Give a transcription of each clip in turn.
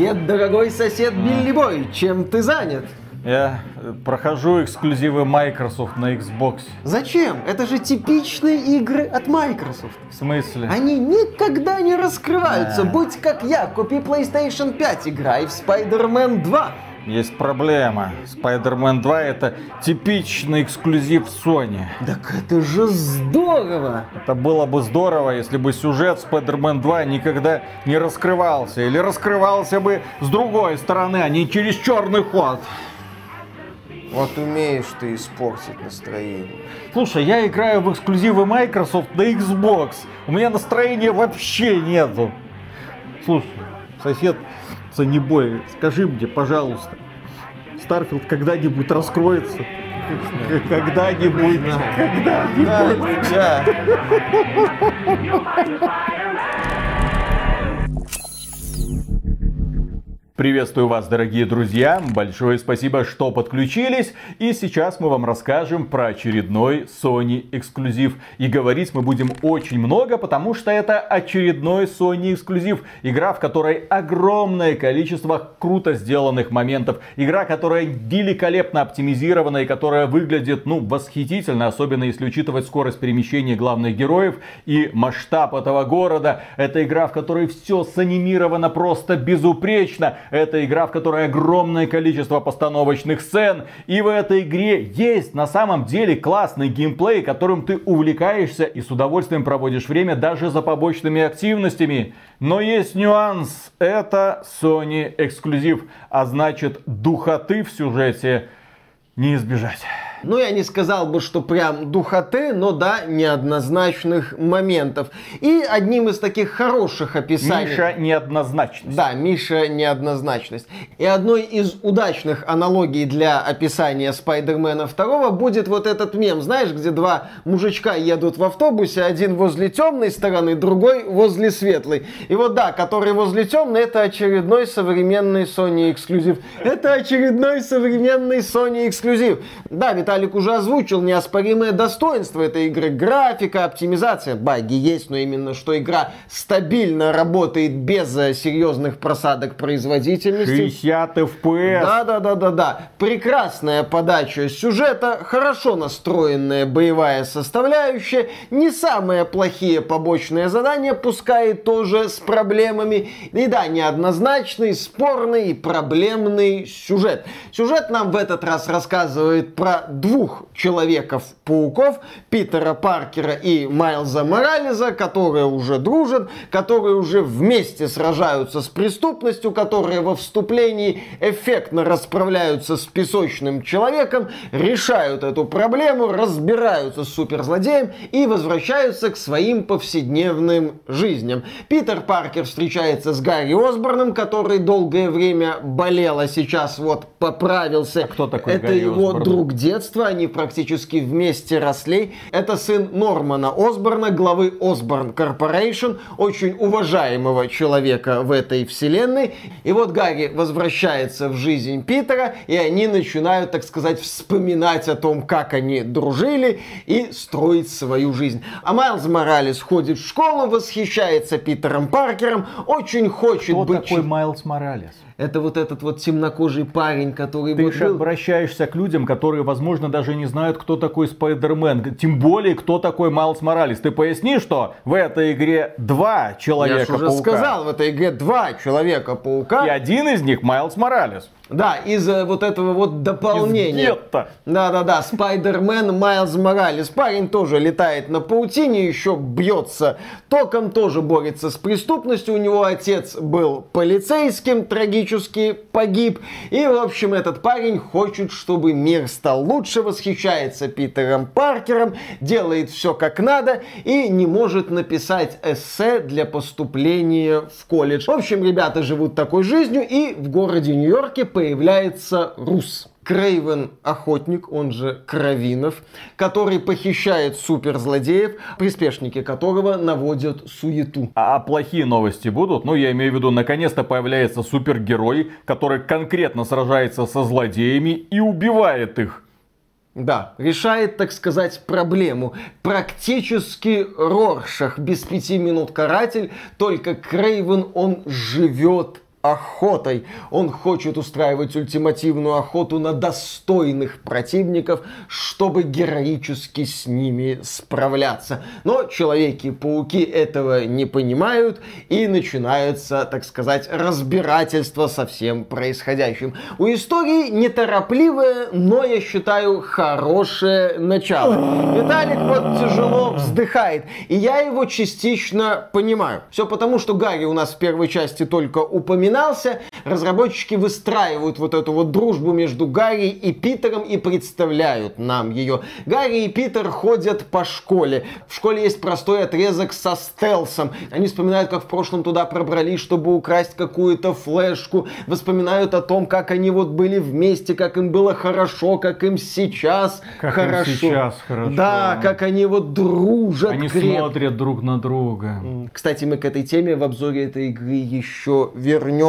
Привет, дорогой сосед Билли Бой, чем ты занят? Я э, прохожу эксклюзивы Microsoft на Xbox. Зачем? Это же типичные игры от Microsoft. В смысле? Они никогда не раскрываются. Будь как я, купи PlayStation 5, играй в Spider-Man 2. Есть проблема. Spider-Man 2 это типичный эксклюзив Sony. Так это же здорово! Это было бы здорово, если бы сюжет Spider-Man 2 никогда не раскрывался. Или раскрывался бы с другой стороны, а не через черный ход. Вот умеешь ты испортить настроение. Слушай, я играю в эксклюзивы Microsoft на Xbox. У меня настроения вообще нету. Слушай, сосед Sony boy, скажи мне, пожалуйста, Starfield когда-нибудь раскроется? Когда-нибудь, когда-нибудь. Приветствую вас, дорогие друзья. Большое спасибо, что подключились. И сейчас мы вам расскажем про очередной Sony эксклюзив. И говорить мы будем очень много, потому что это очередной Sony эксклюзив. Игра, в которой огромное количество круто сделанных моментов. Игра, которая великолепно оптимизирована и которая выглядит, ну, восхитительно, особенно если учитывать скорость перемещения главных героев и масштаб этого города. Это игра, в которой все санимировано просто безупречно это игра, в которой огромное количество постановочных сцен. И в этой игре есть на самом деле классный геймплей, которым ты увлекаешься и с удовольствием проводишь время даже за побочными активностями. Но есть нюанс. Это Sony эксклюзив. А значит, духоты в сюжете не избежать. Ну, я не сказал бы, что прям духоты, но да, неоднозначных моментов. И одним из таких хороших описаний... Миша неоднозначность. Да, Миша неоднозначность. И одной из удачных аналогий для описания Спайдермена 2 будет вот этот мем, знаешь, где два мужичка едут в автобусе, один возле темной стороны, другой возле светлой. И вот да, который возле темной, это очередной современный Sony эксклюзив. Это очередной современный Sony эксклюзив. Да, ведь Виталик уже озвучил неоспоримое достоинство этой игры. Графика, оптимизация, баги есть, но именно что игра стабильно работает без э, серьезных просадок производительности. 60 FPS. Да-да-да-да-да. Прекрасная подача сюжета, хорошо настроенная боевая составляющая, не самые плохие побочные задания, пускай тоже с проблемами. И да, неоднозначный, спорный и проблемный сюжет. Сюжет нам в этот раз рассказывает про двух Человеков-пауков, Питера Паркера и Майлза Моралеса, которые уже дружат, которые уже вместе сражаются с преступностью, которые во вступлении эффектно расправляются с песочным человеком, решают эту проблему, разбираются с суперзлодеем и возвращаются к своим повседневным жизням. Питер Паркер встречается с Гарри Осборном, который долгое время болел, а сейчас вот поправился. А кто такой Это Гарри его Осборн? друг детства, они практически вместе росли. Это сын Нормана Осборна, главы Osborn Corporation, очень уважаемого человека в этой вселенной. И вот Гарри возвращается в жизнь Питера, и они начинают, так сказать, вспоминать о том, как они дружили и строить свою жизнь. А Майлз Моралес ходит в школу, восхищается Питером Паркером, очень хочет Кто быть... такой Майлз Моралес? Это вот этот вот темнокожий парень, который... Ты вот же был- обращаешься к людям, которые, возможно, даже не знают, кто такой Спайдермен. Тем более, кто такой Майлз Моралес. Ты поясни, что в этой игре два Я Человека-паука. уже сказал, в этой игре два Человека-паука. И один из них Майлз Моралес. Да, из э, вот этого вот дополнения. Да-да-да, Спайдермен Майлз Моралес. Парень тоже летает на паутине, еще бьется током, тоже борется с преступностью. У него отец был полицейским, трагически погиб. И, в общем, этот парень хочет, чтобы мир стал лучше, восхищается Питером Паркером, делает все как надо и не может написать эссе для поступления в колледж. В общем, ребята живут такой жизнью, и в городе Нью-Йорке появляется Рус. Крейвен Охотник, он же Кровинов, который похищает суперзлодеев, приспешники которого наводят суету. А плохие новости будут? Ну, я имею в виду, наконец-то появляется супергерой, который конкретно сражается со злодеями и убивает их. Да, решает, так сказать, проблему. Практически Роршах без пяти минут каратель, только Крейвен, он живет охотой. Он хочет устраивать ультимативную охоту на достойных противников, чтобы героически с ними справляться. Но Человеки-пауки этого не понимают и начинается, так сказать, разбирательство со всем происходящим. У истории неторопливое, но, я считаю, хорошее начало. Виталик вот тяжело вздыхает, и я его частично понимаю. Все потому, что Гарри у нас в первой части только упоминался, разработчики выстраивают вот эту вот дружбу между Гарри и Питером и представляют нам ее. Гарри и Питер ходят по школе. В школе есть простой отрезок со стелсом. Они вспоминают, как в прошлом туда пробрались, чтобы украсть какую-то флешку. Вспоминают о том, как они вот были вместе, как им было хорошо, как им сейчас как хорошо. Им сейчас хорошо. Да, как они вот дружат. Они креп... смотрят друг на друга. Кстати, мы к этой теме в обзоре этой игры еще вернемся.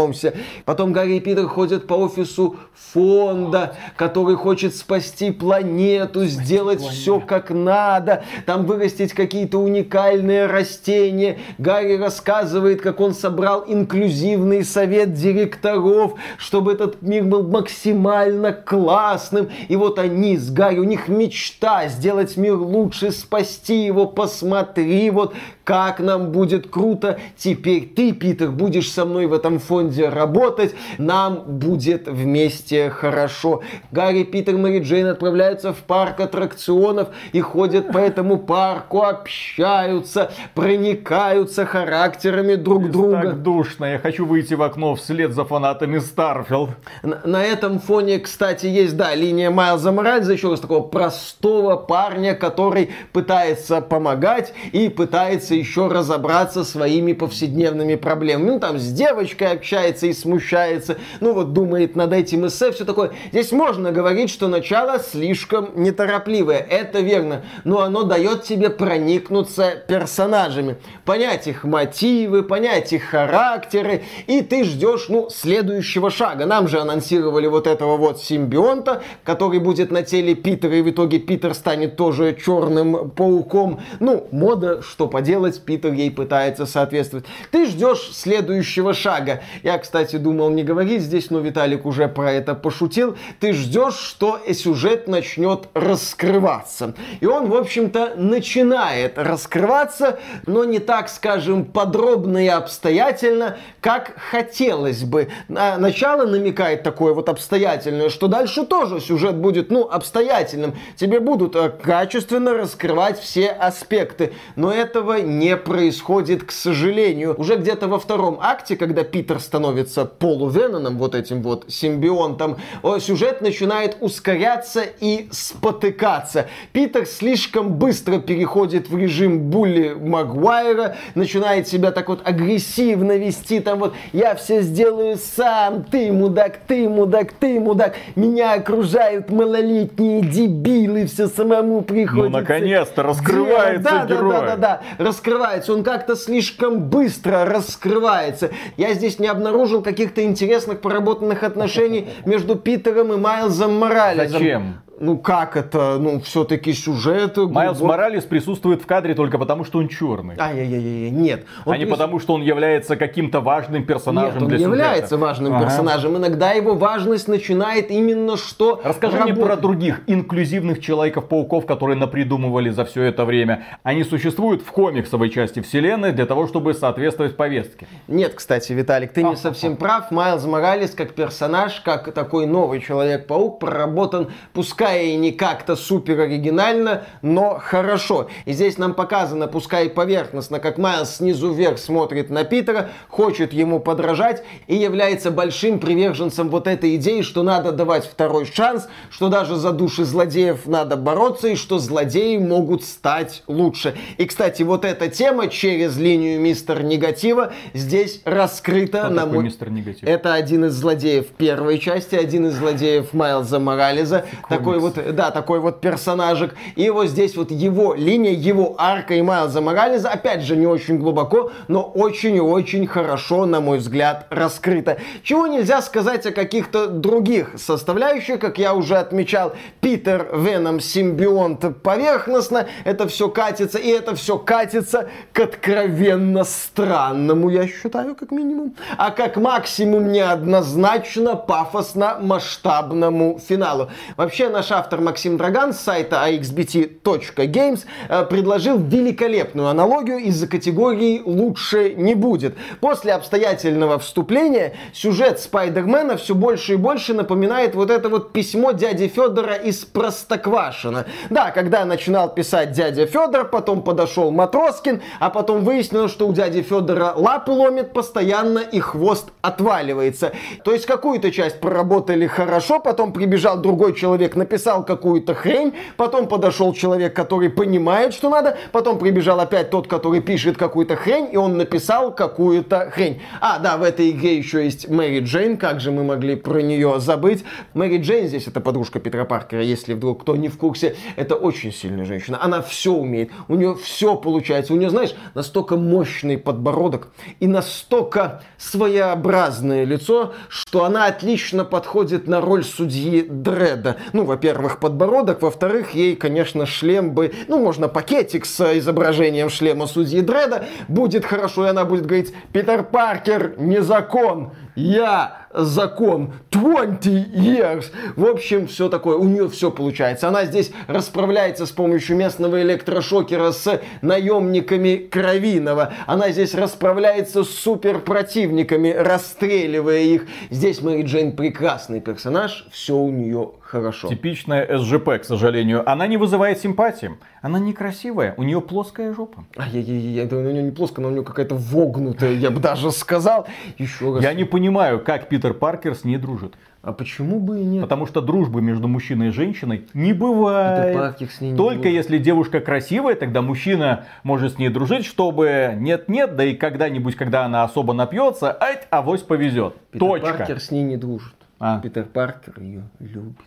Потом Гарри и Питер ходят по офису фонда, который хочет спасти планету, сделать планету. все как надо, там вырастить какие-то уникальные растения. Гарри рассказывает, как он собрал инклюзивный совет директоров, чтобы этот мир был максимально классным. И вот они с Гарри, у них мечта сделать мир лучше, спасти его, посмотри, вот как нам будет круто. Теперь ты, Питер, будешь со мной в этом фонде работать. Нам будет вместе хорошо. Гарри, Питер, Мэри Джейн отправляются в парк аттракционов и ходят по этому парку, общаются, проникаются характерами друг Здесь друга. Так душно. Я хочу выйти в окно вслед за фанатами Старфилд. На, на этом фоне, кстати, есть, да, линия Майлза Моралеса, еще раз такого простого парня, который пытается помогать и пытается еще разобраться своими повседневными проблемами. Ну, там с девочкой общается и смущается, ну, вот думает над этим эссе, все такое. Здесь можно говорить, что начало слишком неторопливое, это верно, но оно дает тебе проникнуться персонажами, понять их мотивы, понять их характеры, и ты ждешь, ну, следующего шага. Нам же анонсировали вот этого вот симбионта, который будет на теле Питера, и в итоге Питер станет тоже черным пауком. Ну, мода, что поделать, делать, Питер ей пытается соответствовать. Ты ждешь следующего шага. Я, кстати, думал не говорить здесь, но Виталик уже про это пошутил. Ты ждешь, что сюжет начнет раскрываться. И он, в общем-то, начинает раскрываться, но не так, скажем, подробно и обстоятельно, как хотелось бы. На начало намекает такое вот обстоятельное, что дальше тоже сюжет будет, ну, обстоятельным. Тебе будут э, качественно раскрывать все аспекты. Но этого не происходит, к сожалению. Уже где-то во втором акте, когда Питер становится полувеноном, вот этим вот симбионтом, сюжет начинает ускоряться и спотыкаться. Питер слишком быстро переходит в режим Булли Магуайра, начинает себя так вот агрессивно вести, там вот я все сделаю сам, ты мудак, ты мудак, ты мудак, меня окружают малолетние дебилы, все самому приходится. Ну, наконец-то раскрывается да, герой. Да, да, да, да, раскрывается, он как-то слишком быстро раскрывается. Я здесь не обнаружил каких-то интересных поработанных отношений между Питером и Майлзом Моралесом. Зачем? Ну как это, ну все-таки сюжет. Майлз глубок... Моралес присутствует в кадре только потому, что он черный. Ай-яй-яй, нет. Он а не потому, что он является каким-то важным персонажем нет, он для сюжета. является важным ага. персонажем. Иногда его важность начинает именно что... Расскажи работать. мне про других инклюзивных Человеков-пауков, которые напридумывали за все это время. Они существуют в комиксовой части вселенной для того, чтобы соответствовать повестке. Нет, кстати, Виталик, ты не совсем прав. Майлз Моралес как персонаж, как такой новый Человек-паук проработан, пускай пускай и не как-то супер оригинально, но хорошо. И здесь нам показано, пускай поверхностно, как Майлз снизу вверх смотрит на Питера, хочет ему подражать и является большим приверженцем вот этой идеи, что надо давать второй шанс, что даже за души злодеев надо бороться и что злодеи могут стать лучше. И, кстати, вот эта тема через линию Мистер Негатива здесь раскрыта. Кто на мой... Мистер Негатив? Это один из злодеев первой части, один из злодеев Майлза Морализа. Такой вот, да, такой вот персонажик. И вот здесь вот его линия, его арка и Майлза Морализа, опять же, не очень глубоко, но очень и очень хорошо, на мой взгляд, раскрыта. Чего нельзя сказать о каких-то других составляющих, как я уже отмечал, Питер Веном симбионт поверхностно, это все катится, и это все катится к откровенно странному, я считаю, как минимум, а как максимум неоднозначно, пафосно, масштабному финалу. Вообще наш автор Максим Драган с сайта axbt.games э, предложил великолепную аналогию из-за категории «лучше не будет». После обстоятельного вступления сюжет Спайдермена все больше и больше напоминает вот это вот письмо дяди Федора из Простоквашина. Да, когда начинал писать дядя Федор, потом подошел Матроскин, а потом выяснилось, что у дяди Федора лапы ломит постоянно и хвост отваливается. То есть какую-то часть проработали хорошо, потом прибежал другой человек, написал какую-то хрень, потом подошел человек, который понимает, что надо, потом прибежал опять тот, который пишет какую-то хрень, и он написал какую-то хрень. А, да, в этой игре еще есть Мэри Джейн, как же мы могли про нее забыть. Мэри Джейн здесь это подружка Питера Паркера, если вдруг кто не в курсе, это очень сильная женщина. Она все умеет, у нее все получается. У нее, знаешь, настолько мощный подбородок и настолько своеобразное лицо, что она отлично подходит на роль судьи Дреда. Ну, во-первых, подбородок, во-вторых, ей, конечно, шлем бы, ну, можно пакетик с изображением шлема судьи Дреда, будет хорошо, и она будет говорить, Питер Паркер, не закон, я закон 20 years. В общем, все такое. У нее все получается. Она здесь расправляется с помощью местного электрошокера с наемниками Кровиного. Она здесь расправляется с суперпротивниками, расстреливая их. Здесь Мэри Джейн прекрасный персонаж. Все у нее хорошо. Типичная СЖП, к сожалению. Она не вызывает симпатии. Она некрасивая, у нее плоская жопа. А, я, я, я, это у нее не плоская, но у нее какая-то вогнутая, я бы даже сказал. Еще раз. Я не понимаю, как Питер Паркер с ней дружит. А почему бы и нет? Потому что дружбы между мужчиной и женщиной не бывает. Паркер с ней не Только будет. если девушка красивая, тогда мужчина может с ней дружить, чтобы нет-нет, да и когда-нибудь, когда она особо напьется, ать, авось повезет. Питер Точка. Паркер с ней не дружит. А. Питер Паркер ее любит.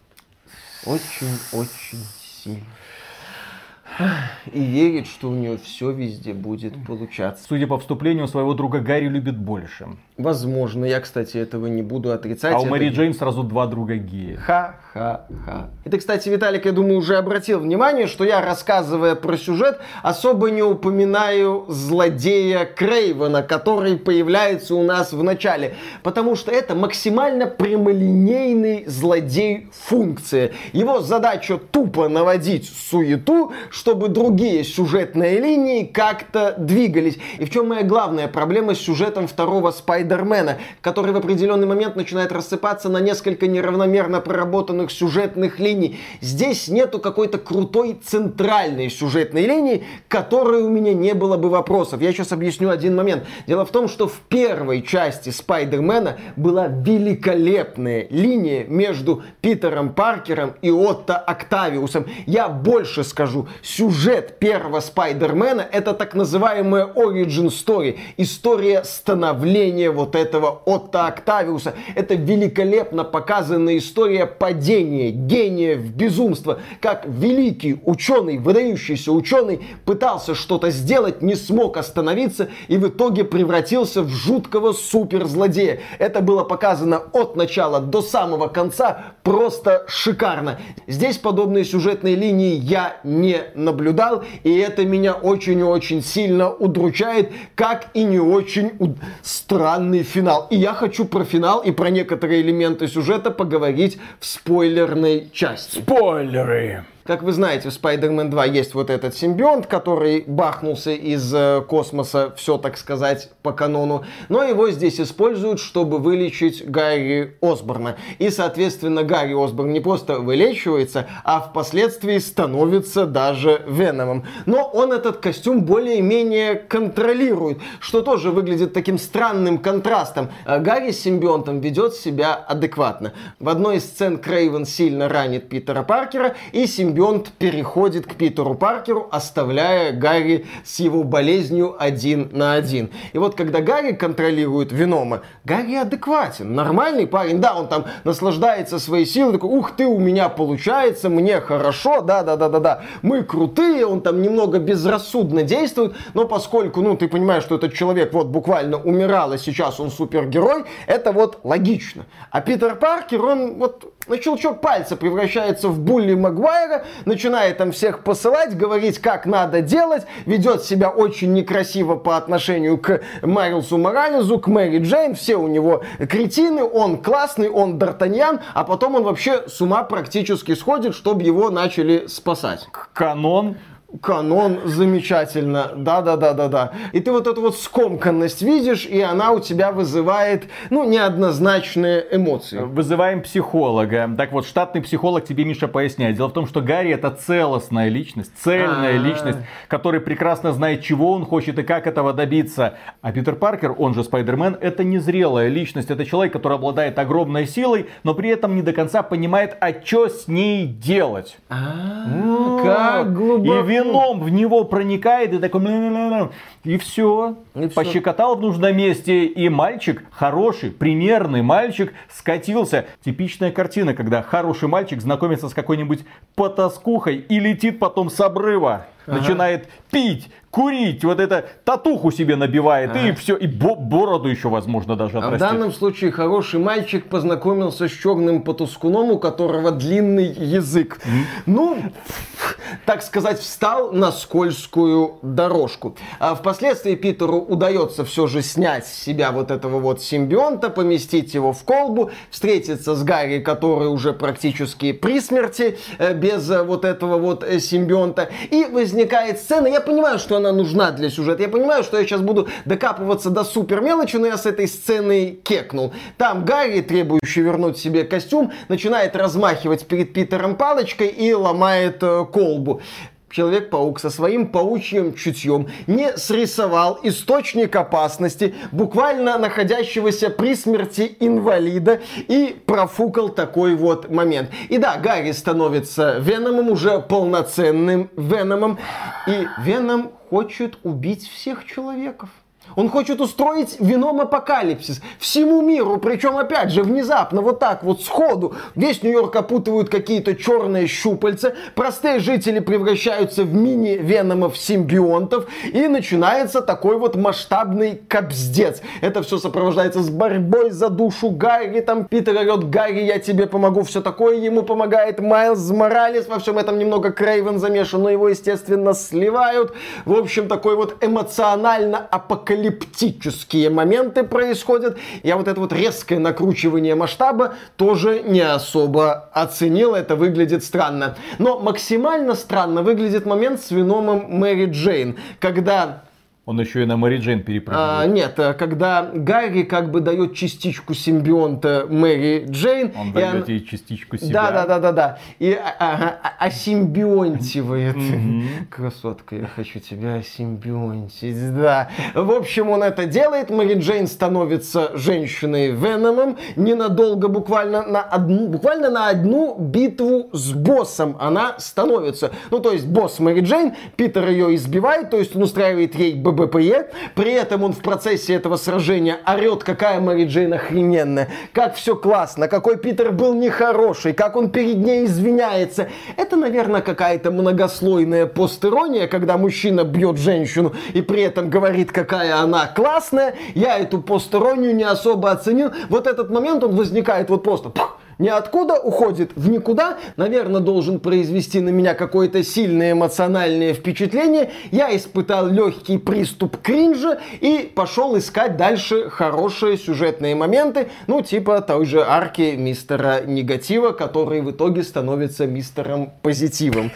Очень-очень сильно и верит, что у нее все везде будет получаться. Судя по вступлению, своего друга Гарри любит больше. Возможно, я, кстати, этого не буду отрицать. А у Мэри Джейн сразу два друга гея. Ха-ха-ха. Это, кстати, Виталик, я думаю, уже обратил внимание, что я, рассказывая про сюжет, особо не упоминаю злодея Крейвена, который появляется у нас в начале. Потому что это максимально прямолинейный злодей функции. Его задача тупо наводить суету, чтобы другие сюжетные линии как-то двигались. И в чем моя главная проблема с сюжетом второго Спайдермена, который в определенный момент начинает рассыпаться на несколько неравномерно проработанных сюжетных линий. Здесь нету какой-то крутой центральной сюжетной линии, которой у меня не было бы вопросов. Я сейчас объясню один момент. Дело в том, что в первой части Спайдермена была великолепная линия между Питером Паркером и Отто Октавиусом. Я больше скажу, сюжет первого Спайдермена это так называемая origin story, история становления вот этого Отто Октавиуса. Это великолепно показанная история падения гения в безумство, как великий ученый, выдающийся ученый пытался что-то сделать, не смог остановиться и в итоге превратился в жуткого суперзлодея. Это было показано от начала до самого конца просто шикарно. Здесь подобные сюжетные линии я не наблюдал, и это меня очень и очень сильно удручает, как и не очень у... странный финал. И я хочу про финал и про некоторые элементы сюжета поговорить в спойлерной части. Спойлеры! Как вы знаете, в Spider-Man 2 есть вот этот симбионт, который бахнулся из э, космоса, все так сказать, по канону. Но его здесь используют, чтобы вылечить Гарри Осборна. И, соответственно, Гарри Осборн не просто вылечивается, а впоследствии становится даже Веномом. Но он этот костюм более-менее контролирует, что тоже выглядит таким странным контрастом. А Гарри с симбионтом ведет себя адекватно. В одной из сцен Крейвен сильно ранит Питера Паркера, и симбионт симбионт переходит к Питеру Паркеру, оставляя Гарри с его болезнью один на один. И вот когда Гарри контролирует Венома, Гарри адекватен, нормальный парень, да, он там наслаждается своей силой, такой, ух ты, у меня получается, мне хорошо, да-да-да-да-да, мы крутые, он там немного безрассудно действует, но поскольку, ну, ты понимаешь, что этот человек вот буквально умирал, и сейчас он супергерой, это вот логично. А Питер Паркер, он вот на щелчок пальца превращается в Булли Магуайра, начинает там всех посылать, говорить, как надо делать, ведет себя очень некрасиво по отношению к Мэрилсу Морализу, к Мэри Джейн, все у него кретины, он классный, он Д'Артаньян, а потом он вообще с ума практически сходит, чтобы его начали спасать. Канон канон замечательно. Да-да-да-да-да. И ты вот эту вот скомканность видишь, и она у тебя вызывает, ну, неоднозначные эмоции. Вызываем психолога. Так вот, штатный психолог тебе, Миша, поясняет. Дело в том, что Гарри это целостная личность, цельная А-а-а. личность, который прекрасно знает, чего он хочет и как этого добиться. А Питер Паркер, он же Спайдермен, это незрелая личность. Это человек, который обладает огромной силой, но при этом не до конца понимает, а что с ней делать. А, как глубоко. И вином в него проникает и такой... И все. И Пощекотал в нужном месте. И мальчик, хороший, примерный мальчик, скатился. Типичная картина, когда хороший мальчик знакомится с какой-нибудь потаскухой и летит потом с обрыва. Ага. Начинает пить, курить, вот это татуху себе набивает, а. и все, и бо- бороду еще, возможно, даже отрастит. А в данном случае хороший мальчик познакомился с черным потускуном, у которого длинный язык. Mm. Ну, так сказать, встал на скользкую дорожку. А впоследствии Питеру удается все же снять с себя вот этого вот симбионта, поместить его в колбу, встретиться с Гарри, который уже практически при смерти, э, без э, вот этого вот э, симбионта. И возникает сцена, я понимаю, что она нужна для сюжета. Я понимаю, что я сейчас буду докапываться до супер мелочи, но я с этой сценой кекнул. Там Гарри, требующий вернуть себе костюм, начинает размахивать перед Питером палочкой и ломает э, колбу. Человек-паук со своим паучьим чутьем не срисовал источник опасности, буквально находящегося при смерти инвалида, и профукал такой вот момент. И да, Гарри становится Веномом, уже полноценным Веномом, и Веном хочет убить всех человеков. Он хочет устроить вином апокалипсис всему миру, причем опять же внезапно, вот так вот сходу. Весь Нью-Йорк опутывают какие-то черные щупальца, простые жители превращаются в мини-веномов симбионтов, и начинается такой вот масштабный капздец. Это все сопровождается с борьбой за душу Гарри, там Питер орет, Гарри, я тебе помогу, все такое ему помогает Майлз Моралес, во всем этом немного Крейвен замешан, но его, естественно, сливают. В общем, такой вот эмоционально апокалипсис апокалиптические моменты происходят. Я вот это вот резкое накручивание масштаба тоже не особо оценил. Это выглядит странно. Но максимально странно выглядит момент с Виномом Мэри Джейн, когда он еще и на Мэри Джейн перепрыгивает. А, нет, э, когда Гарри как бы дает частичку симбионта Мэри Джейн. Он дает он... ей частичку себя. Да, да, да, да, да. И а, а, а, осимбионтивает. Красотка, я хочу тебя осимбионтить. Да. В общем, он это делает. Мэри Джейн становится женщиной Веномом. Ненадолго, буквально на одну, буквально на одну битву с боссом она становится. Ну, то есть босс Мэри Джейн, Питер ее избивает, то есть он устраивает ей ББПЕ. При этом он в процессе этого сражения орет, какая Мэри Джейн охрененная, как все классно, какой Питер был нехороший, как он перед ней извиняется. Это, наверное, какая-то многослойная постерония, когда мужчина бьет женщину и при этом говорит, какая она классная. Я эту постеронию не особо оценил. Вот этот момент, он возникает вот просто... Пух, ниоткуда уходит в никуда, наверное, должен произвести на меня какое-то сильное эмоциональное впечатление. Я испытал легкий приступ кринжа и пошел искать дальше хорошие сюжетные моменты, ну, типа той же арки мистера негатива, который в итоге становится мистером позитивом.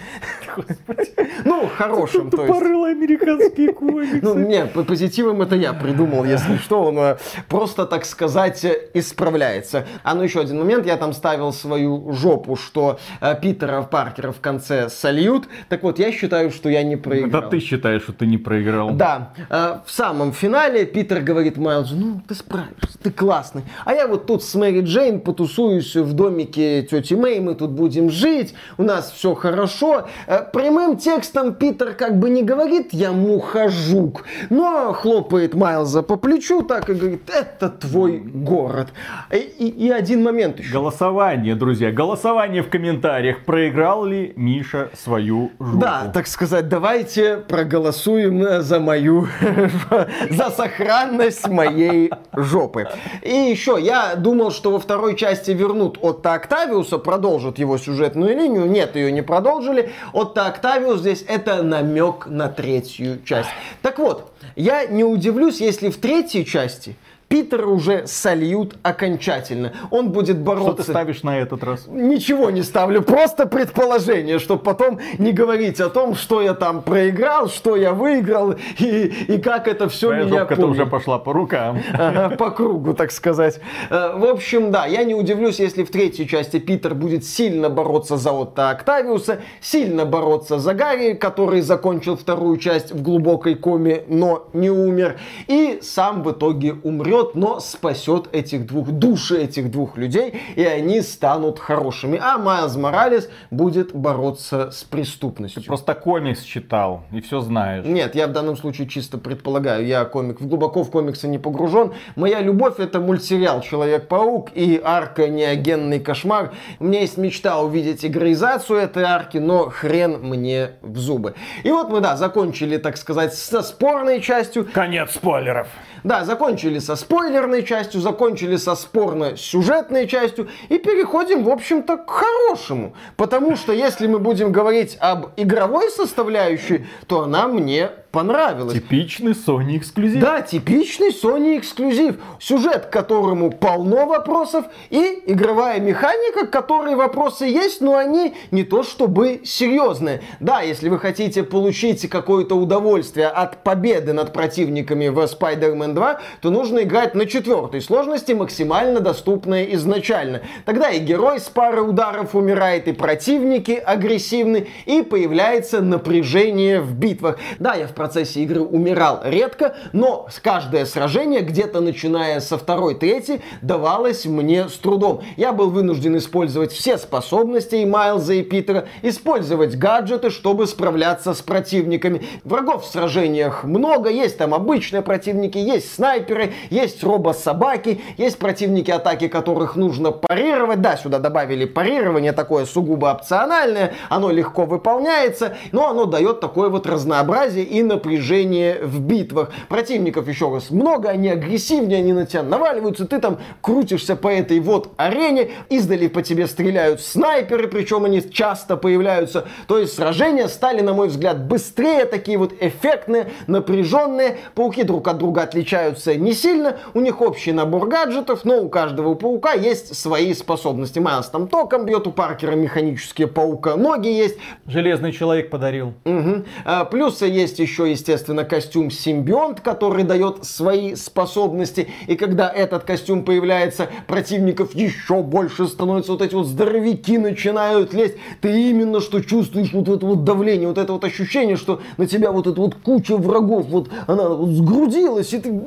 Ну, хорошим, то есть. Тупорылый американский комиксы. Ну, нет, по позитивам это я придумал, если что, он э, просто, так сказать, исправляется. А ну еще один момент, я там ставил свою жопу, что э, Питера Паркера в конце сольют. Так вот, я считаю, что я не проиграл. Да ты считаешь, что ты не проиграл. Да. Э, в самом финале Питер говорит Майлзу, ну, ты справишься, ты классный. А я вот тут с Мэри Джейн потусуюсь в домике тети Мэй, мы тут будем жить, у нас все хорошо. Э, прямым текстом Питер как бы не говорит «я мухожук», но хлопает Майлза по плечу так и говорит «это твой город». И, и, и один момент еще. Голосование, друзья, голосование в комментариях. Проиграл ли Миша свою жопу? Да, так сказать, давайте проголосуем за мою, за сохранность моей жопы. И еще, я думал, что во второй части вернут Отто Октавиуса, продолжат его сюжетную линию. Нет, ее не продолжили. Отто Октавиус здесь это намек на третью часть. Так вот, я не удивлюсь, если в третьей части Питера уже сольют окончательно. Он будет бороться... Что ты ставишь на этот раз? Ничего не ставлю, просто предположение, чтобы потом не говорить о том, что я там проиграл, что я выиграл и, и как это все Твоя меня помнит. уже пошла по рукам. Ага, по кругу, так сказать. Э, в общем, да, я не удивлюсь, если в третьей части Питер будет сильно бороться за Отто Октавиуса, сильно бороться за Гарри, который закончил вторую часть в глубокой коме, но не умер, и сам в итоге умрет умрет, но спасет этих двух, души этих двух людей, и они станут хорошими. А Майлз Моралес будет бороться с преступностью. Ты просто комикс читал и все знаешь. Нет, я в данном случае чисто предполагаю. Я комик, глубоко в комиксы не погружен. Моя любовь это мультсериал Человек-паук и арка Неогенный кошмар. У меня есть мечта увидеть игроизацию этой арки, но хрен мне в зубы. И вот мы, да, закончили, так сказать, со спорной частью. Конец спойлеров. Да, закончили со спойлерной частью, закончили со спорно-сюжетной частью и переходим, в общем-то, к хорошему. Потому что если мы будем говорить об игровой составляющей, то она мне понравилось. Типичный Sony эксклюзив. Да, типичный Sony эксклюзив. Сюжет, к которому полно вопросов, и игровая механика, к которой вопросы есть, но они не то чтобы серьезные. Да, если вы хотите получить какое-то удовольствие от победы над противниками в Spider-Man 2, то нужно играть на четвертой сложности, максимально доступной изначально. Тогда и герой с пары ударов умирает, и противники агрессивны, и появляется напряжение в битвах. Да, я в процессе игры умирал редко, но каждое сражение, где-то начиная со второй, третьей, давалось мне с трудом. Я был вынужден использовать все способности и Майлза и Питера, использовать гаджеты, чтобы справляться с противниками. Врагов в сражениях много, есть там обычные противники, есть снайперы, есть робо-собаки, есть противники атаки, которых нужно парировать. Да, сюда добавили парирование, такое сугубо опциональное, оно легко выполняется, но оно дает такое вот разнообразие и напряжение в битвах. Противников, еще раз, много, они агрессивнее, они на тебя наваливаются, ты там крутишься по этой вот арене, издали по тебе стреляют снайперы, причем они часто появляются. То есть сражения стали, на мой взгляд, быстрее, такие вот эффектные, напряженные. Пауки друг от друга отличаются не сильно, у них общий набор гаджетов, но у каждого паука есть свои способности. Майлз там током бьет, у Паркера механические паука ноги есть. Железный человек подарил. Угу. А, плюсы есть еще еще, естественно, костюм симбионт, который дает свои способности. И когда этот костюм появляется, противников еще больше становится. Вот эти вот здоровяки начинают лезть. Ты именно что чувствуешь вот это вот давление, вот это вот ощущение, что на тебя вот эта вот куча врагов, вот она вот сгрудилась, и ты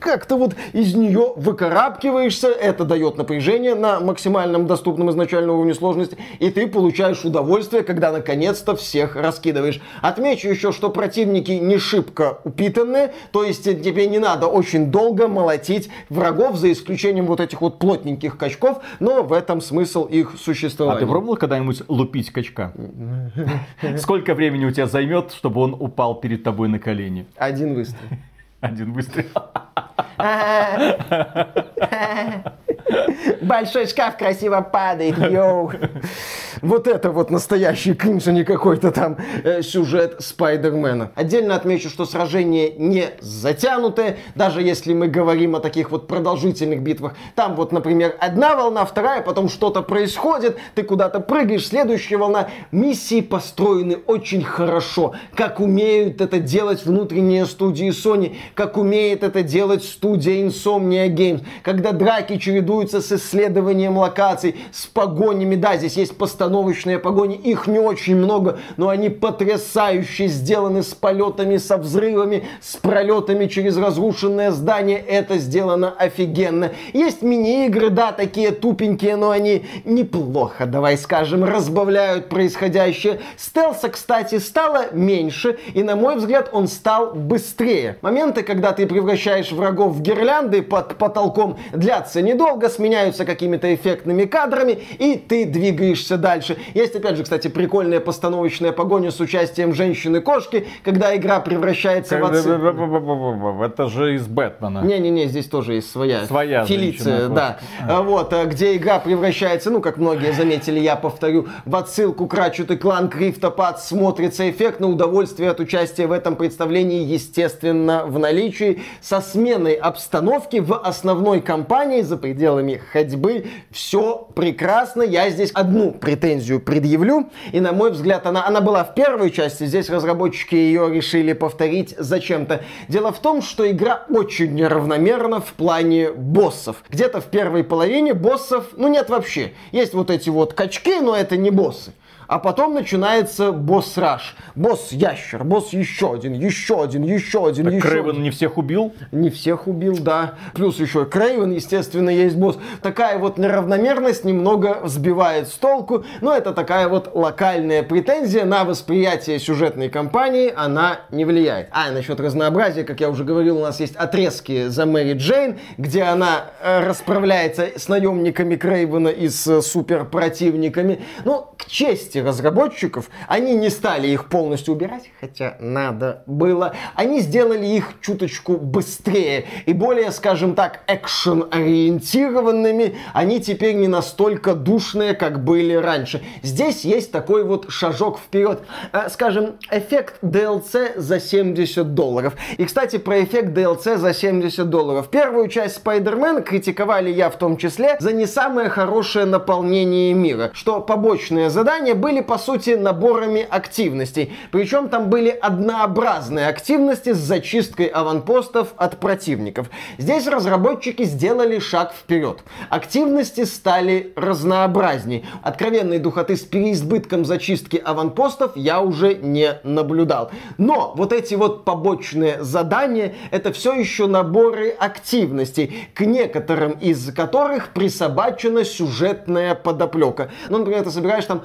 как-то вот из нее выкарабкиваешься. Это дает напряжение на максимальном доступном изначальном уровне сложности. И ты получаешь удовольствие, когда наконец-то всех раскидываешь. Отмечу еще, что противники навыки не шибко упитанные, то есть тебе не надо очень долго молотить врагов, за исключением вот этих вот плотненьких качков, но в этом смысл их существования. А ты пробовал когда-нибудь лупить качка? Сколько времени у тебя займет, чтобы он упал перед тобой на колени? Один выстрел. Один выстрел. Большой шкаф красиво падает, йоу. Вот это вот настоящий кринж, а не какой-то там э, сюжет Спайдермена. Отдельно отмечу, что сражение не затянутое, даже если мы говорим о таких вот продолжительных битвах. Там вот, например, одна волна, вторая, потом что-то происходит, ты куда-то прыгаешь, следующая волна. Миссии построены очень хорошо, как умеют это делать внутренние студии Sony, как умеет это делать студия Insomnia Games, когда драки чередуются с исследованием локаций, с погонями. Да, здесь есть постановочные погони, их не очень много, но они потрясающе сделаны с полетами, со взрывами, с пролетами через разрушенное здание. Это сделано офигенно. Есть мини-игры, да, такие тупенькие, но они неплохо, давай скажем, разбавляют происходящее. Стелса, кстати, стало меньше, и на мой взгляд он стал быстрее. Моменты, когда ты превращаешь врагов в гирлянды под потолком, длятся недолго, сменяются какими-то эффектными кадрами, и ты двигаешься дальше. Есть, опять же, кстати, прикольная постановочная погоня с участием женщины-кошки, когда игра превращается в. Это же из Бэтмена. Не-не-не, здесь тоже есть своя. Своя Фелиция, да. А. Вот, а, где игра превращается, ну, как многие заметили, я повторю, в отсылку к Ratchet клан Криптопад смотрится эффектно, удовольствие от участия в этом представлении, естественно, в наличии, со сменой обстановки в основной кампании за пределами ходьбы. Все прекрасно. Я здесь одну претензию предъявлю, и на мой взгляд, она, она была в первой части, здесь разработчики ее решили повторить зачем-то. Дело в том, что игра очень неравномерна в плане боссов. Где-то в первой половине боссов, ну нет вообще. Есть вот эти вот качки, но это не боссы. А потом начинается босс-раш. Босс-ящер, босс еще один, еще один, еще один, так еще Крейвен один. не всех убил? Не всех убил, да. Плюс еще Крейвен, естественно, есть босс. Такая вот неравномерность немного сбивает с толку, но это такая вот локальная претензия на восприятие сюжетной кампании, она не влияет. А, насчет разнообразия, как я уже говорил, у нас есть отрезки за Мэри Джейн, где она э, расправляется с наемниками Крейвена и с э, суперпротивниками. Ну, к чести разработчиков, они не стали их полностью убирать, хотя надо было. Они сделали их чуточку быстрее и более, скажем так, экшен-ориентированными. Они теперь не настолько душные, как были раньше. Здесь есть такой вот шажок вперед. Э, скажем, эффект DLC за 70 долларов. И, кстати, про эффект DLC за 70 долларов. Первую часть Spider-Man критиковали я в том числе за не самое хорошее наполнение мира. Что побочные задания были, по сути, наборами активностей. Причем там были однообразные активности с зачисткой аванпостов от противников. Здесь разработчики сделали шаг вперед. Активности стали разнообразней. Откровенной духоты с переизбытком зачистки аванпостов я уже не наблюдал. Но вот эти вот побочные задания, это все еще наборы активностей, к некоторым из которых присобачена сюжетная подоплека. Ну, например, ты собираешь там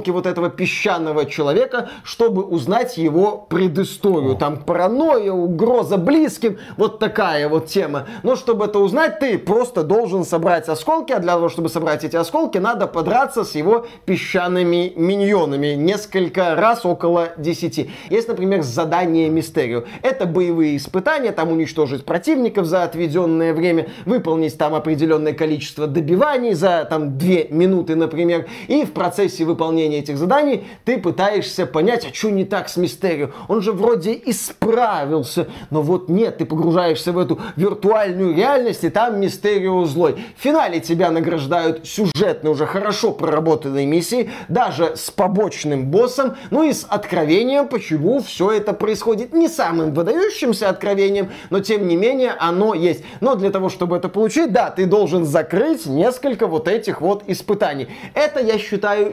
осколки вот этого песчаного человека, чтобы узнать его предысторию. Там паранойя, угроза близким, вот такая вот тема. Но чтобы это узнать, ты просто должен собрать осколки, а для того, чтобы собрать эти осколки, надо подраться с его песчаными миньонами несколько раз, около 10. Есть, например, задание Мистерию. Это боевые испытания, там уничтожить противников за отведенное время, выполнить там определенное количество добиваний за там 2 минуты, например, и в процессе выполнения этих заданий ты пытаешься понять, а что не так с Мистерио. Он же вроде исправился, но вот нет, ты погружаешься в эту виртуальную реальность, и там Мистерио злой. В финале тебя награждают сюжетно уже хорошо проработанной миссией, даже с побочным боссом, ну и с откровением, почему все это происходит. Не самым выдающимся откровением, но тем не менее оно есть. Но для того, чтобы это получить, да, ты должен закрыть несколько вот этих вот испытаний. Это, я считаю,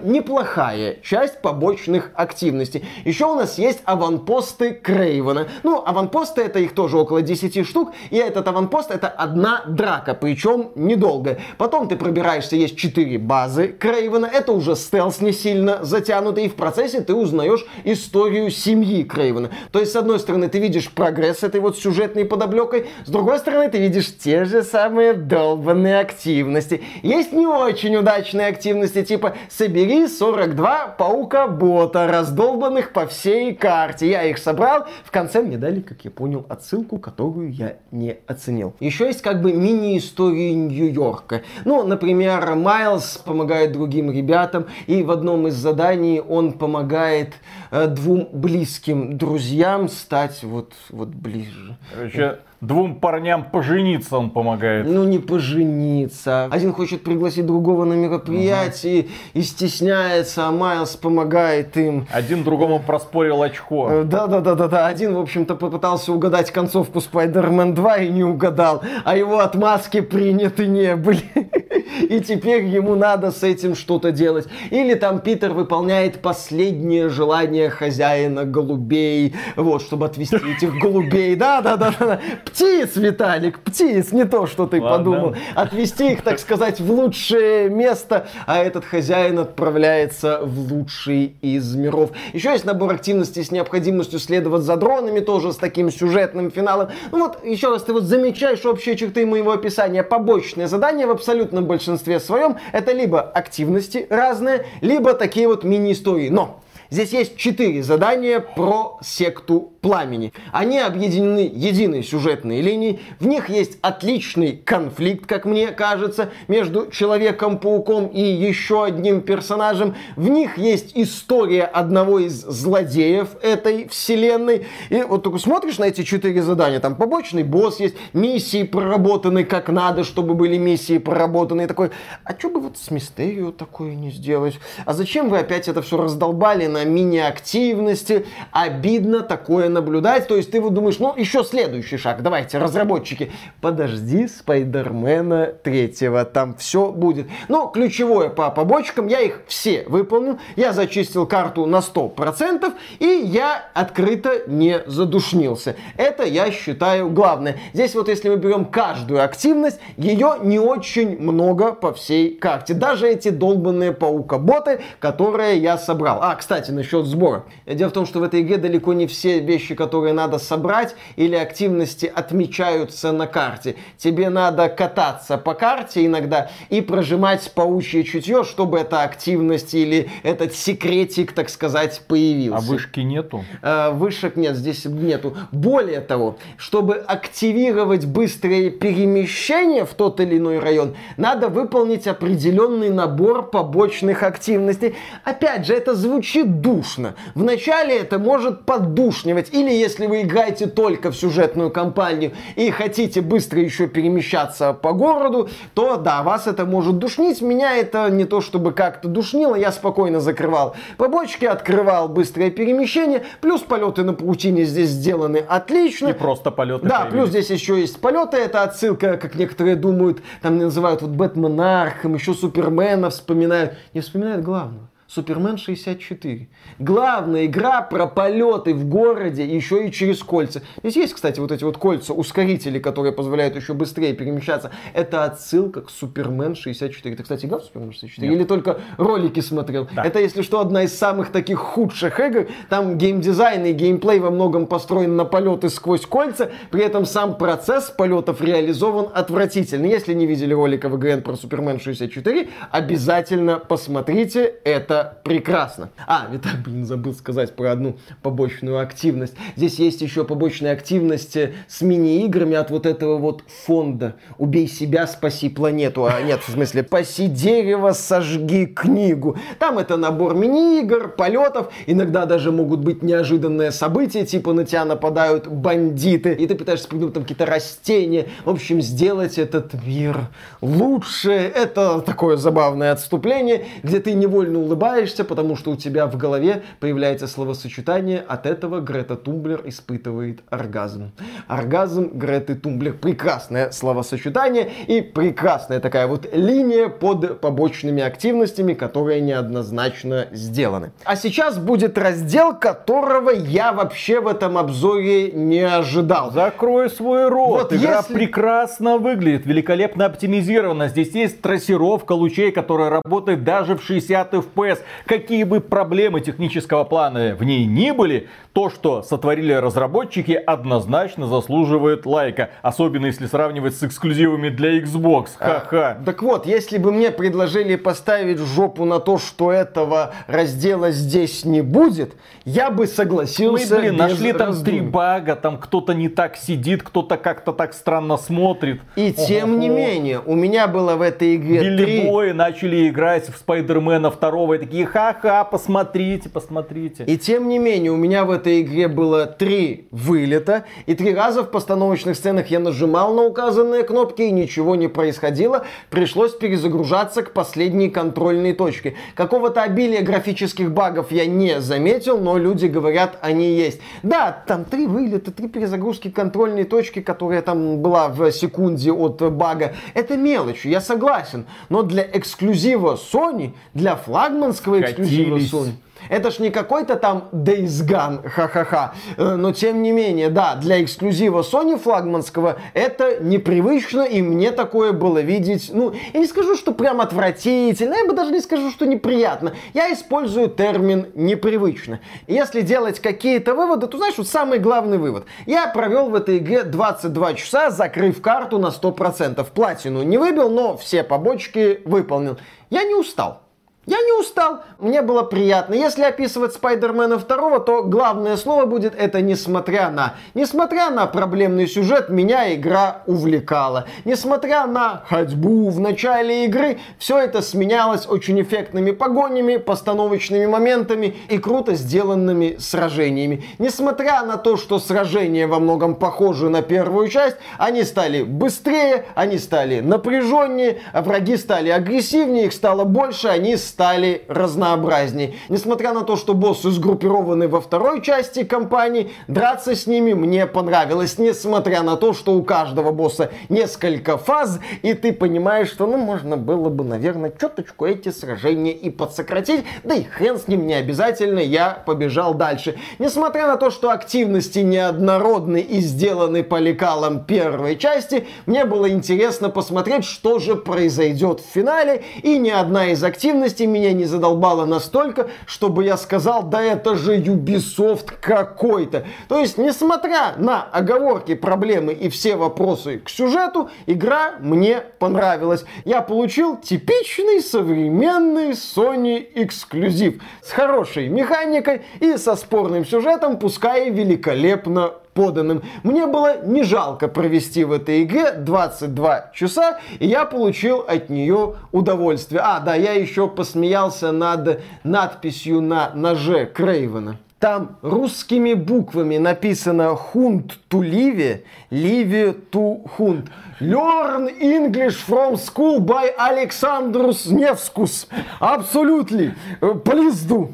неплохая часть побочных активностей. Еще у нас есть аванпосты Крейвена. Ну, аванпосты это их тоже около 10 штук, и этот аванпост это одна драка, причем недолгая. Потом ты пробираешься, есть 4 базы Крейвена, это уже стелс не сильно затянутый, и в процессе ты узнаешь историю семьи Крейвена. То есть, с одной стороны, ты видишь прогресс этой вот сюжетной подоблекой, с другой стороны, ты видишь те же самые долбанные активности. Есть не очень удачные активности, типа собери 40 как два паука-бота, раздолбанных по всей карте. Я их собрал, в конце мне дали, как я понял, отсылку, которую я не оценил. Еще есть как бы мини-истории Нью-Йорка. Ну, например, Майлз помогает другим ребятам, и в одном из заданий он помогает э, двум близким друзьям стать вот, вот ближе. Короче, двум парням пожениться он помогает. Ну, не пожениться. Один хочет пригласить другого на мероприятие угу. и стесняется, а Майлз помогает им. Один другому проспорил очко. Да-да-да-да-да. Один, в общем-то, попытался угадать концовку Spider-Man 2 и не угадал, а его отмазки приняты не были. И теперь ему надо с этим что-то делать. Или там Питер выполняет последнее желание хозяина голубей, вот, чтобы отвести этих голубей. Да-да-да. Птиц, Виталик, птиц, не то, что ты Ладно. подумал. Отвести их, так сказать, в лучшее место, а этот хозяин отправляется в лучший из миров. Еще есть набор активностей с необходимостью следовать за дронами, тоже с таким сюжетным финалом. Ну вот, еще раз, ты вот замечаешь общие черты моего описания. Побочные задания в абсолютном большинстве своем это либо активности разные, либо такие вот мини-истории. Но Здесь есть четыре задания про секту пламени. Они объединены единой сюжетной линией. В них есть отличный конфликт, как мне кажется, между Человеком-пауком и еще одним персонажем. В них есть история одного из злодеев этой вселенной. И вот только смотришь на эти четыре задания, там побочный босс есть, миссии проработаны как надо, чтобы были миссии проработаны. И такой, а что бы вот с Мистерио такое не сделать? А зачем вы опять это все раздолбали на мини-активности. Обидно такое наблюдать. То есть ты вот думаешь, ну еще следующий шаг. Давайте, разработчики, подожди Спайдермена третьего. Там все будет. Но ключевое по побочкам, я их все выполнил. Я зачистил карту на 100%. И я открыто не задушнился. Это я считаю главное. Здесь вот если мы берем каждую активность, ее не очень много по всей карте. Даже эти долбанные паука-боты, которые я собрал. А, кстати, насчет сбора. Дело в том, что в этой игре далеко не все вещи, которые надо собрать или активности отмечаются на карте. Тебе надо кататься по карте иногда и прожимать паучье чутье, чтобы эта активность или этот секретик, так сказать, появился. А вышки нету? А, вышек нет, здесь нету. Более того, чтобы активировать быстрое перемещение в тот или иной район, надо выполнить определенный набор побочных активностей. Опять же, это звучит душно. Вначале это может поддушнивать. Или если вы играете только в сюжетную кампанию и хотите быстро еще перемещаться по городу, то да, вас это может душнить. Меня это не то чтобы как-то душнило, я спокойно закрывал побочки, открывал быстрое перемещение, плюс полеты на паутине здесь сделаны отлично. И просто полеты. Да, появились. плюс здесь еще есть полеты, это отсылка, как некоторые думают, там называют вот Бэтмен Архам, еще Супермена вспоминают. Не вспоминают главного. Супермен 64. Главная игра про полеты в городе еще и через кольца. Здесь есть, кстати, вот эти вот кольца, ускорители, которые позволяют еще быстрее перемещаться. Это отсылка к Супермен 64. Ты, кстати, играл в Супермен 64? Нет. Или только ролики смотрел? Да. Это, если что, одна из самых таких худших игр. Там геймдизайн и геймплей во многом построен на полеты сквозь кольца. При этом сам процесс полетов реализован отвратительно. Если не видели ролика в ИГН про Супермен 64, обязательно посмотрите. Это прекрасно. А, Виталий, блин, забыл сказать про одну побочную активность. Здесь есть еще побочные активности с мини-играми от вот этого вот фонда. Убей себя, спаси планету. А нет, в смысле, паси дерево, сожги книгу. Там это набор мини-игр, полетов. Иногда даже могут быть неожиданные события, типа на тебя нападают бандиты, и ты пытаешься придумать там какие-то растения. В общем, сделать этот мир лучше. Это такое забавное отступление, где ты невольно улыбаешься улыбаешься, потому что у тебя в голове появляется словосочетание «от этого Грета Тумблер испытывает оргазм». Оргазм Греты Тумблер. Прекрасное словосочетание и прекрасная такая вот линия под побочными активностями, которые неоднозначно сделаны. А сейчас будет раздел, которого я вообще в этом обзоре не ожидал. Закрой свой рот. Вот Игра если... прекрасно выглядит, великолепно оптимизирована. Здесь есть трассировка лучей, которая работает даже в 60 FPS FPS, какие бы проблемы технического плана в ней ни были, то, что сотворили разработчики, однозначно заслуживает лайка. Особенно если сравнивать с эксклюзивами для Xbox. А, Ха-ха. А, так вот, если бы мне предложили поставить жопу на то, что этого раздела здесь не будет, я бы согласился. Мы, блин, нашли там три бага, там кто-то не так сидит, кто-то как-то так странно смотрит. И Ого. тем не менее, у меня было в этой игре Билли три... начали играть в Спайдермена второго и такие, ха-ха, посмотрите, посмотрите. И тем не менее, у меня в этой игре было три вылета, и три раза в постановочных сценах я нажимал на указанные кнопки, и ничего не происходило. Пришлось перезагружаться к последней контрольной точке. Какого-то обилия графических багов я не заметил, но люди говорят, они есть. Да, там три вылета, три перезагрузки контрольной точки, которая там была в секунде от бага. Это мелочь, я согласен. Но для эксклюзива Sony, для флагманского эксклюзива Катились. Sony, это ж не какой-то там Days Gone, ха-ха-ха. Э, но тем не менее, да, для эксклюзива Sony флагманского это непривычно, и мне такое было видеть, ну, я не скажу, что прям отвратительно, я бы даже не скажу, что неприятно. Я использую термин непривычно. Если делать какие-то выводы, то знаешь, вот самый главный вывод. Я провел в этой игре 22 часа, закрыв карту на 100%. Платину не выбил, но все побочки выполнил. Я не устал. Я не устал, мне было приятно. Если описывать Спайдермена второго, то главное слово будет это несмотря на. Несмотря на проблемный сюжет, меня игра увлекала. Несмотря на ходьбу в начале игры, все это сменялось очень эффектными погонями, постановочными моментами и круто сделанными сражениями. Несмотря на то, что сражения во многом похожи на первую часть, они стали быстрее, они стали напряженнее, враги стали агрессивнее, их стало больше, они стали стали разнообразнее. Несмотря на то, что боссы сгруппированы во второй части кампании, драться с ними мне понравилось. Несмотря на то, что у каждого босса несколько фаз, и ты понимаешь, что ну можно было бы, наверное, чуточку эти сражения и подсократить. Да и хрен с ним не обязательно, я побежал дальше. Несмотря на то, что активности неоднородны и сделаны по лекалам первой части, мне было интересно посмотреть, что же произойдет в финале, и ни одна из активностей меня не задолбало настолько, чтобы я сказал, да это же Ubisoft какой-то. То есть, несмотря на оговорки, проблемы и все вопросы к сюжету, игра мне понравилась. Я получил типичный современный Sony эксклюзив с хорошей механикой и со спорным сюжетом, пускай великолепно поданным. Мне было не жалко провести в этой игре 22 часа, и я получил от нее удовольствие. А, да, я еще посмеялся над надписью на ноже Крейвена. Там русскими буквами написано «Хунд ту Ливи», «Ливи ту Хунд». Learn English from school by Alexandrus Невскус. Абсолютно. Please do.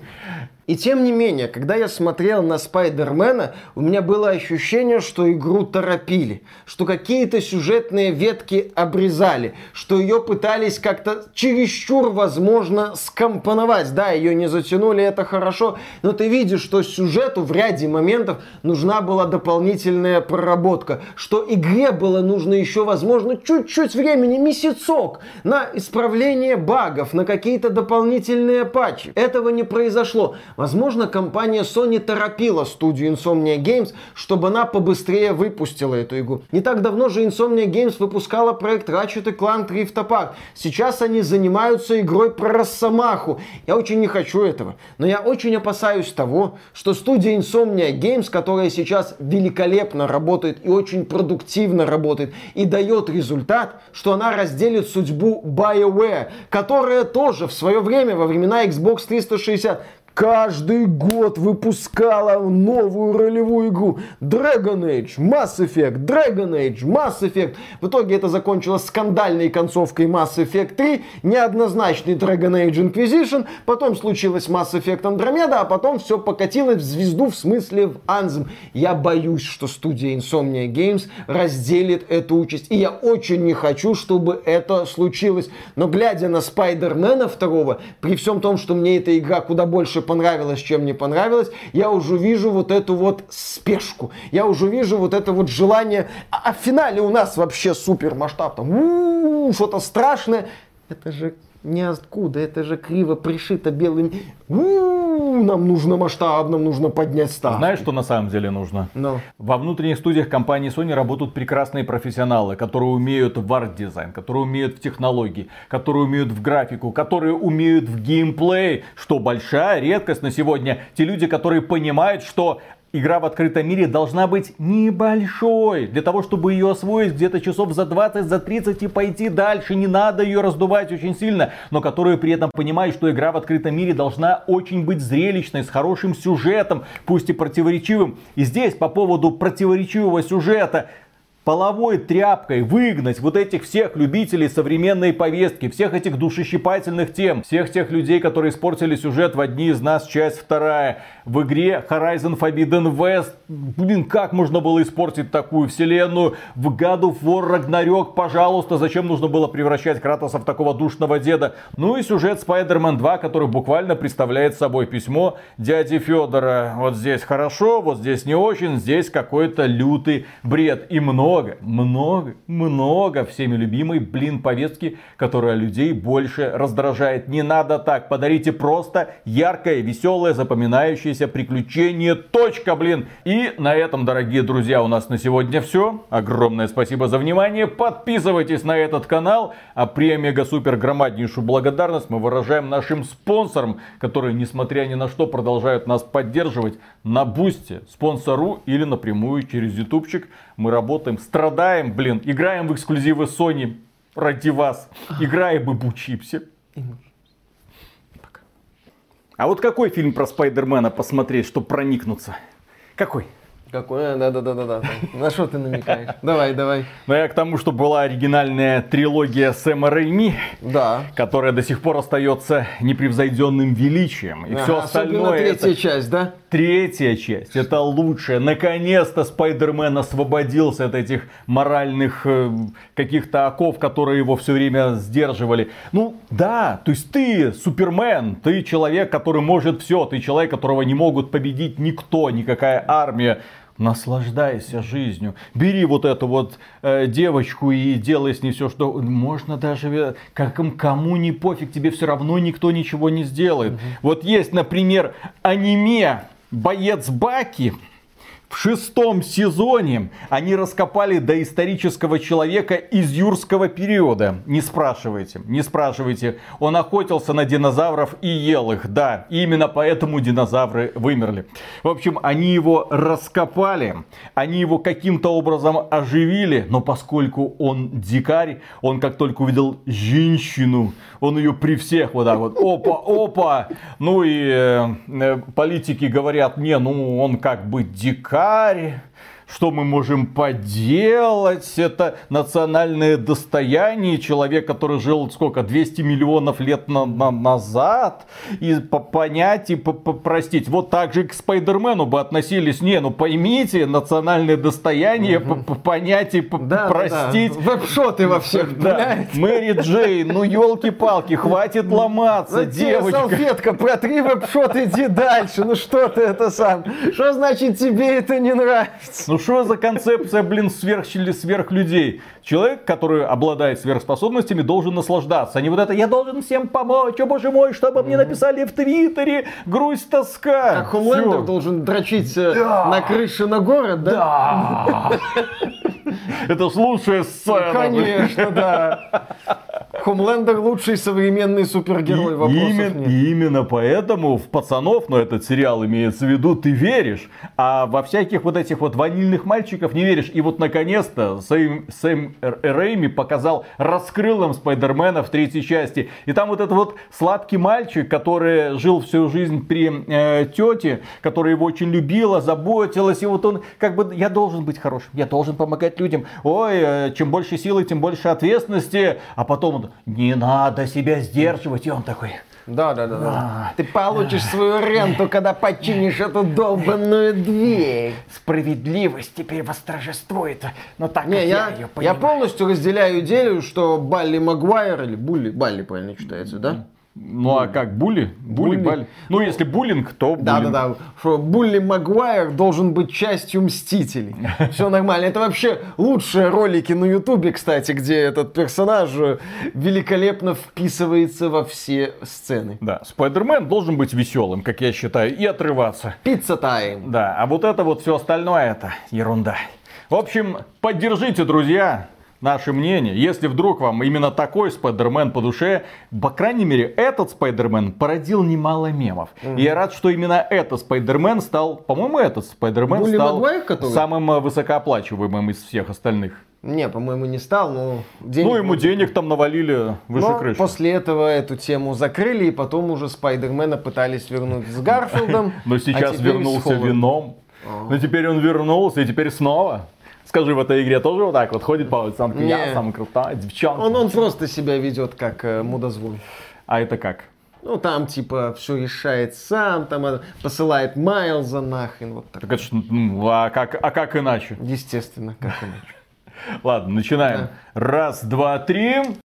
И тем не менее, когда я смотрел на Спайдермена, у меня было ощущение, что игру торопили, что какие-то сюжетные ветки обрезали, что ее пытались как-то чересчур, возможно, скомпоновать. Да, ее не затянули, это хорошо, но ты видишь, что сюжету в ряде моментов нужна была дополнительная проработка, что игре было нужно еще, возможно, чуть-чуть времени, месяцок на исправление багов, на какие-то дополнительные патчи. Этого не произошло. Возможно, компания Sony торопила студию Insomnia Games, чтобы она побыстрее выпустила эту игру. Не так давно же Insomnia Games выпускала проект Ratchet Clank Rift Apart. Сейчас они занимаются игрой про Росомаху. Я очень не хочу этого. Но я очень опасаюсь того, что студия Insomnia Games, которая сейчас великолепно работает и очень продуктивно работает и дает результат, что она разделит судьбу BioWare, которая тоже в свое время, во времена Xbox 360, каждый год выпускала новую ролевую игру. Dragon Age, Mass Effect, Dragon Age, Mass Effect. В итоге это закончилось скандальной концовкой Mass Effect 3, неоднозначный Dragon Age Inquisition, потом случилось Mass Effect Andromeda, а потом все покатилось в звезду, в смысле в Anthem. Я боюсь, что студия Insomnia Games разделит эту участь. И я очень не хочу, чтобы это случилось. Но глядя на Спайдермена второго, при всем том, что мне эта игра куда больше понравилось, чем не понравилось, я уже вижу вот эту вот спешку, я уже вижу вот это вот желание, а, а в финале у нас вообще супер масштаб, там, что-то страшное, это же Ниоткуда, это же криво пришито белым. У-у-у, нам нужно масштаб, нам нужно поднять ставки. Знаешь, что на самом деле нужно? Ну. Во внутренних студиях компании Sony работают прекрасные профессионалы, которые умеют в арт-дизайн, которые умеют в технологии, которые умеют в графику, которые умеют в геймплей, что большая редкость на сегодня. Те люди, которые понимают, что игра в открытом мире должна быть небольшой. Для того, чтобы ее освоить где-то часов за 20, за 30 и пойти дальше. Не надо ее раздувать очень сильно. Но которые при этом понимают, что игра в открытом мире должна очень быть зрелищной, с хорошим сюжетом, пусть и противоречивым. И здесь по поводу противоречивого сюжета половой тряпкой выгнать вот этих всех любителей современной повестки, всех этих душещипательных тем, всех тех людей, которые испортили сюжет в одни из нас, часть вторая. В игре Horizon Forbidden West, блин, как можно было испортить такую вселенную? В God of War Ragnarok, пожалуйста, зачем нужно было превращать Кратоса в такого душного деда? Ну и сюжет Spider-Man 2, который буквально представляет собой письмо дяди Федора. Вот здесь хорошо, вот здесь не очень, здесь какой-то лютый бред. И много много, много, много всеми любимой, блин, повестки, которая людей больше раздражает. Не надо так, подарите просто яркое, веселое, запоминающееся приключение. Точка, блин. И на этом, дорогие друзья, у нас на сегодня все. Огромное спасибо за внимание. Подписывайтесь на этот канал. А премия супер громаднейшую благодарность мы выражаем нашим спонсорам, которые, несмотря ни на что, продолжают нас поддерживать на Бусте, спонсору или напрямую через ютубчик. Мы работаем, страдаем, блин, играем в эксклюзивы Sony ради вас. Играем и бучипсе. А вот какой фильм про Спайдермена посмотреть, чтобы проникнуться? Какой? Какой? Да-да-да-да. На что ты намекаешь? Давай, давай. Ну, я к тому, что была оригинальная трилогия Сэма Рэйми, Да. которая до сих пор остается непревзойденным величием. И все Ага, остальное... Особенно третья это- часть, да? Третья часть, это лучшая. Наконец-то Спайдермен освободился от этих моральных э, каких-то оков, которые его все время сдерживали. Ну да, то есть ты Супермен, ты человек, который может все, ты человек, которого не могут победить никто, никакая армия. Наслаждайся жизнью. Бери вот эту вот э, девочку и делай с ней все, что можно даже э, как кому не пофиг, тебе все равно никто ничего не сделает. Вот есть, например, аниме Боец Баки. В шестом сезоне они раскопали доисторического человека из юрского периода. Не спрашивайте, не спрашивайте. Он охотился на динозавров и ел их. Да, именно поэтому динозавры вымерли. В общем, они его раскопали, они его каким-то образом оживили, но поскольку он дикарь, он как только увидел женщину, он ее при всех вот так вот, опа, опа. Ну и э, э, политики говорят, не, ну он как бы дикарь, lugar. Что мы можем поделать? Это национальное достояние. Человек, который жил сколько, 200 миллионов лет на- на- назад. И по- понять и по- простить. Вот так же к Спайдермену бы относились. Не, ну поймите, национальное достояние, по- по- понять и по- Да, простить. Да, да. Веб-шоты во всех, Да. Мэри Джей, ну елки-палки, хватит ломаться, тебе девочка. салфетка, протри веб-шот, иди дальше. Ну что ты это сам? Что значит тебе это не нравится? Ну что за концепция, блин, сверх сверхлюдей? Человек, который обладает сверхспособностями, должен наслаждаться. А не вот это, я должен всем помочь, о боже мой, чтобы мне написали в Твиттере, грусть, тоска. А Хомлендер должен дрочить э, на крыше на город, да? Да. Это ж лучшая сцена. Конечно, да. Хомлендер лучший современный супергерой, вопросов именно, нет. и именно поэтому в пацанов, но этот сериал имеется в виду, ты веришь, а во всяких вот этих вот ванильных мальчиков не веришь. И вот наконец-то Сэм, Сэм Рэйми показал, раскрыл нам Спайдермена в третьей части. И там вот этот вот сладкий мальчик, который жил всю жизнь при э, тете, которая его очень любила, заботилась, и вот он как бы, я должен быть хорошим, я должен помогать людям. Ой, э, чем больше силы, тем больше ответственности. А потом он, не надо себя сдерживать. И он такой, Да, да, да, да. Ты получишь свою ренту, когда починишь эту долбанную дверь. Справедливость теперь восторжествует. Но так Не, я, я, ее я полностью разделяю идею, что Балли Магуайр, или Булли, Балли правильно читается, да? Ну а как, були? Були, Булли. бали? Ну, если буллинг, то буллинг. Да-да-да, что Булли Магуайр должен быть частью Мстителей. Все нормально. Это вообще лучшие ролики на Ютубе, кстати, где этот персонаж э, великолепно вписывается во все сцены. Да, Спайдермен должен быть веселым, как я считаю, и отрываться. Пицца тайм. Да, а вот это вот все остальное, это ерунда. В общем, поддержите, друзья, наше мнение. Если вдруг вам именно такой Спайдермен по душе, по крайней мере, этот Спайдермен породил немало мемов. И я рад, что именно этот Спайдермен стал, по-моему, этот Спайдермен Булли стал Магуайр, который? самым э, высокооплачиваемым из всех остальных. Не, по-моему, не стал, но денег... Ну, ему денег там навалили выше Но крыши. после этого эту тему закрыли, и потом уже Спайдермена пытались вернуть с Гарфилдом. Но а сейчас с вернулся вином. Но теперь он вернулся, и теперь снова. Скажи, в этой игре тоже вот так вот ходит по улицам, я самый крутой, девчонка. Он, он просто себя ведет как э, мудозвон. А это как? Ну, там, типа, все решает сам, там э, посылает Майлза нахрен, вот так. Так это ж, ну, а как, а как иначе? Естественно, как иначе. Ладно, начинаем. Раз, два, три.